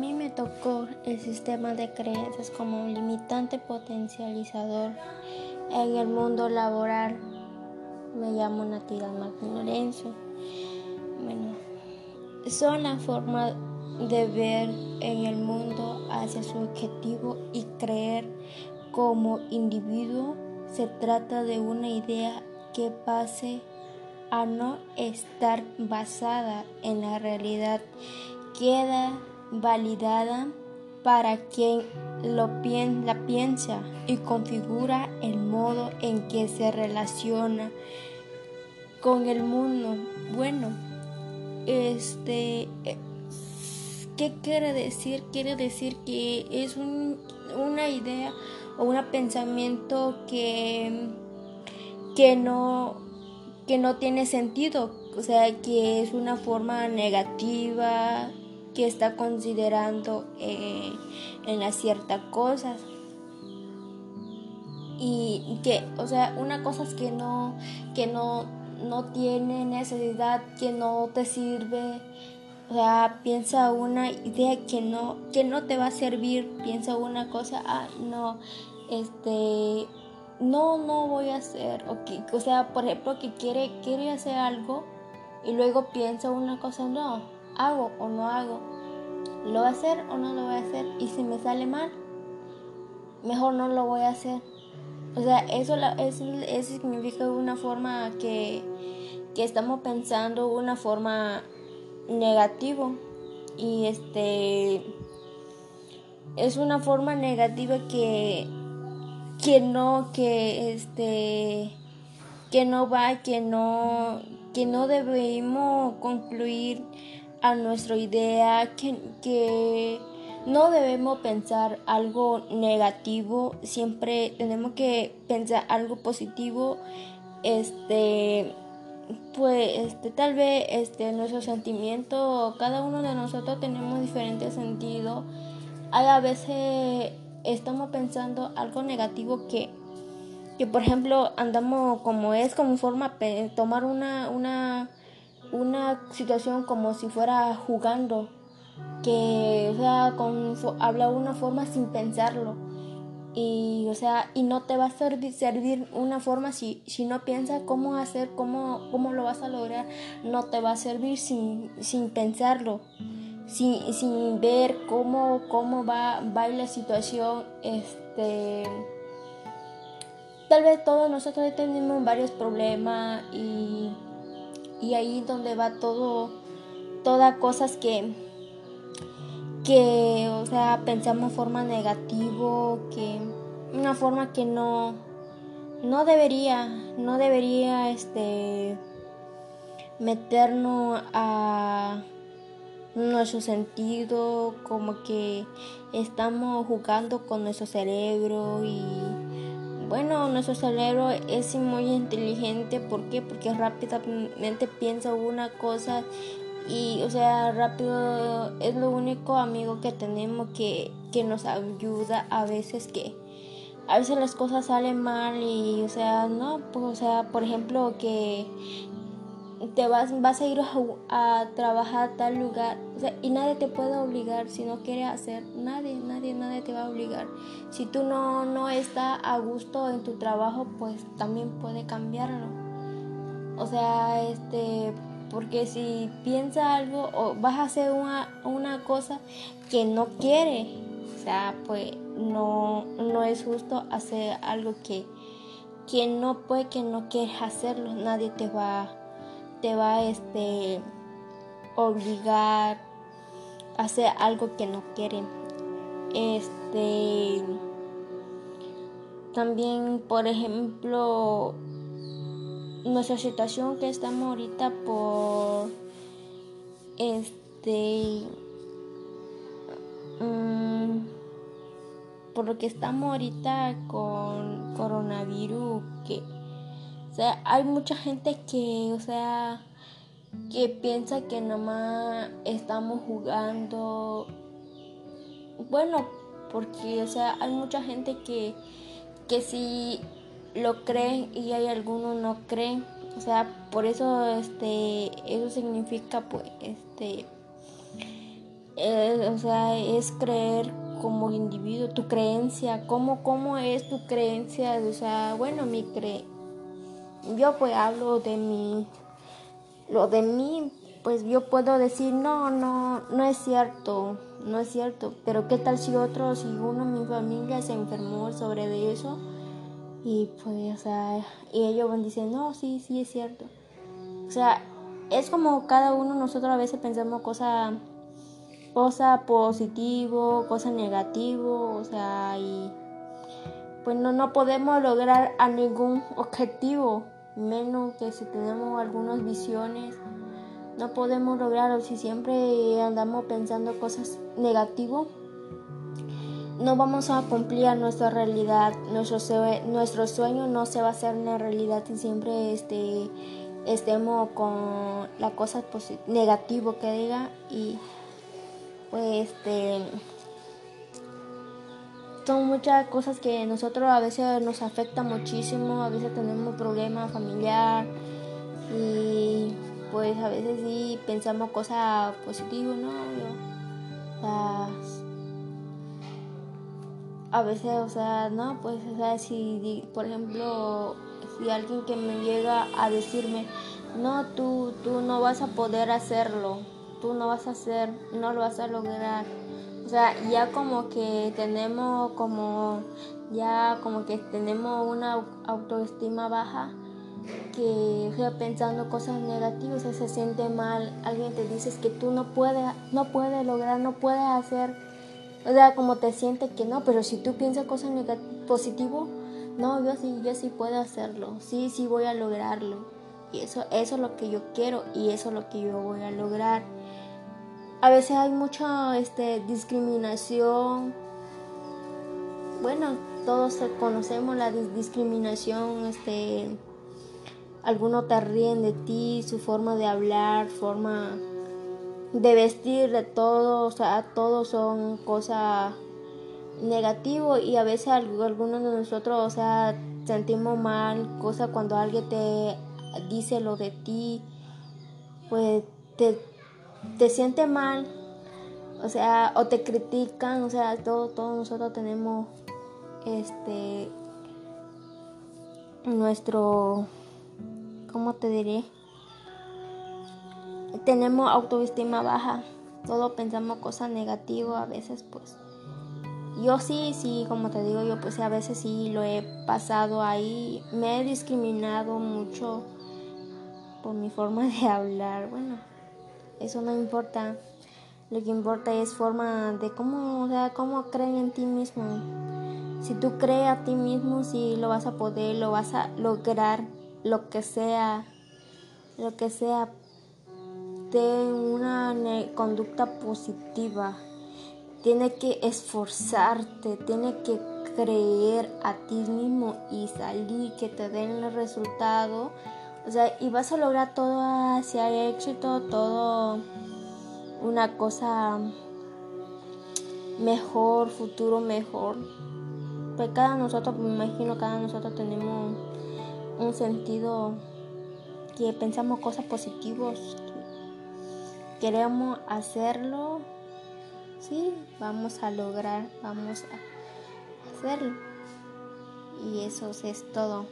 mí me tocó el sistema de creencias como un limitante potencializador en el mundo laboral. Me llamo Natividad Martín Lorenzo. Bueno, son la forma de ver en el mundo hacia su objetivo y creer como individuo se trata de una idea que pase a no estar basada en la realidad queda validada para quien la piensa y configura el modo en que se relaciona con el mundo. Bueno, este, ¿qué quiere decir? Quiere decir que es una idea o un pensamiento que, que no que no tiene sentido, o sea, que es una forma negativa, que está considerando eh, en las ciertas cosas. Y que, o sea, una cosa es que no, que no, no tiene necesidad, que no te sirve. O sea, piensa una idea que no, que no te va a servir, piensa una cosa, ah, no, este, no, no voy a hacer, o, o sea, por ejemplo, que quiere, quiere hacer algo y luego piensa una cosa, no, hago o no hago, lo voy a hacer o no lo voy a hacer y si me sale mal, mejor no lo voy a hacer. O sea, eso, eso, eso significa una forma que, que estamos pensando, una forma negativo y este es una forma negativa que que no que este que no va que no que no debemos concluir a nuestra idea, que, no debemos pensar algo negativo, siempre tenemos que pensar algo positivo, este pues este tal vez este nuestro sentimiento cada uno de nosotros tenemos diferentes sentidos hay a veces estamos pensando algo negativo que que por ejemplo andamos como es como forma tomar una una una situación como si fuera jugando, que, o sea, con, habla una forma sin pensarlo. Y, o sea, y no te va a servir, servir una forma si, si no piensas cómo hacer, cómo, cómo lo vas a lograr, no te va a servir sin, sin pensarlo, sin, sin ver cómo, cómo va, va la situación, este tal vez todos nosotros tenemos varios problemas y y ahí donde va todo, todas cosas que, que, o sea, pensamos forma negativo, que una forma que no, no debería, no debería, este, meternos a nuestro sentido, como que estamos jugando con nuestro cerebro y bueno, nuestro cerebro es muy inteligente, ¿por qué? Porque rápidamente piensa una cosa y, o sea, rápido es lo único amigo que tenemos que, que nos ayuda a veces que a veces las cosas salen mal y, o sea, no, pues, o sea, por ejemplo, que te vas, vas a ir a, trabajar a tal lugar y nadie te puede obligar si no quieres hacer, nadie, nadie, nadie te va a obligar. Si tú no, no estás a gusto en tu trabajo, pues también puede cambiarlo. O sea, este, porque si piensa algo o vas a hacer una, una cosa que no quiere, o sea, pues no, no es justo hacer algo que, que no puede, que no quieres hacerlo, nadie te va a te va a este, obligar a hacer algo que no quieren. Este también, por ejemplo, nuestra situación que estamos ahorita por este mm, por lo que estamos ahorita con coronavirus que sea, hay mucha gente que, o sea, que piensa que nomás estamos jugando. Bueno, porque, o sea, hay mucha gente que, que sí lo creen y hay algunos no creen. O sea, por eso, este, eso significa, pues, este, eh, o sea, es creer como individuo, tu creencia, cómo, cómo es tu creencia, o sea, bueno, mi cre yo pues hablo de mi, lo de mí, pues yo puedo decir, no, no, no es cierto, no es cierto, pero qué tal si otro, si uno en mi familia se enfermó sobre eso, y pues, o sea, y ellos van no, sí, sí es cierto. O sea, es como cada uno nosotros a veces pensamos cosas cosa positivo, cosa negativo, o sea, y pues no, no podemos lograr a ningún objetivo, menos que si tenemos algunas visiones, no podemos lograrlo si siempre andamos pensando cosas negativas. No vamos a cumplir nuestra realidad, nuestro, nuestro sueño no se va a hacer una realidad si siempre este, estemos con la cosa negativa que diga y pues este son muchas cosas que nosotros a veces nos afecta muchísimo, a veces tenemos problemas familiar y pues a veces sí pensamos cosas positivas, ¿no? a veces, o sea, no, pues, o sea, si, por ejemplo, si alguien que me llega a decirme, no, tú, tú no vas a poder hacerlo, tú no vas a hacer, no lo vas a lograr. O sea, ya como que tenemos como, ya como que tenemos una autoestima baja que sea, pensando cosas negativas, se siente mal, alguien te dice que tú no puedes, no puedes lograr, no puedes hacer, o sea, como te sientes que no, pero si tú piensas cosas positivas, no, yo sí, yo sí puedo hacerlo, sí, sí voy a lograrlo. Y eso, eso es lo que yo quiero y eso es lo que yo voy a lograr a veces hay mucha este, discriminación. Bueno, todos conocemos la discriminación, este, algunos te ríen de ti, su forma de hablar, forma de vestir, de todo, o sea, todos son cosas negativas y a veces algunos de nosotros, o sea, sentimos mal, cosa cuando alguien te dice lo de ti, pues te te siente mal, o sea, o te critican, o sea, todos nosotros tenemos este nuestro ¿cómo te diré? Tenemos autoestima baja, todos pensamos cosas negativas, a veces pues yo sí, sí, como te digo, yo pues a veces sí lo he pasado ahí, me he discriminado mucho por mi forma de hablar, bueno, eso no importa. Lo que importa es forma de cómo, o sea, cómo creen en ti mismo. Si tú crees a ti mismo, si lo vas a poder, lo vas a lograr, lo que sea, lo que sea, ten una conducta positiva. Tienes que esforzarte, tienes que creer a ti mismo y salir, que te den el resultado sea, y vas a lograr todo hacia éxito, todo una cosa mejor, futuro mejor. Pues cada nosotros, me imagino, cada nosotros tenemos un sentido que pensamos cosas positivas, queremos hacerlo, sí, vamos a lograr, vamos a hacerlo. Y eso es todo.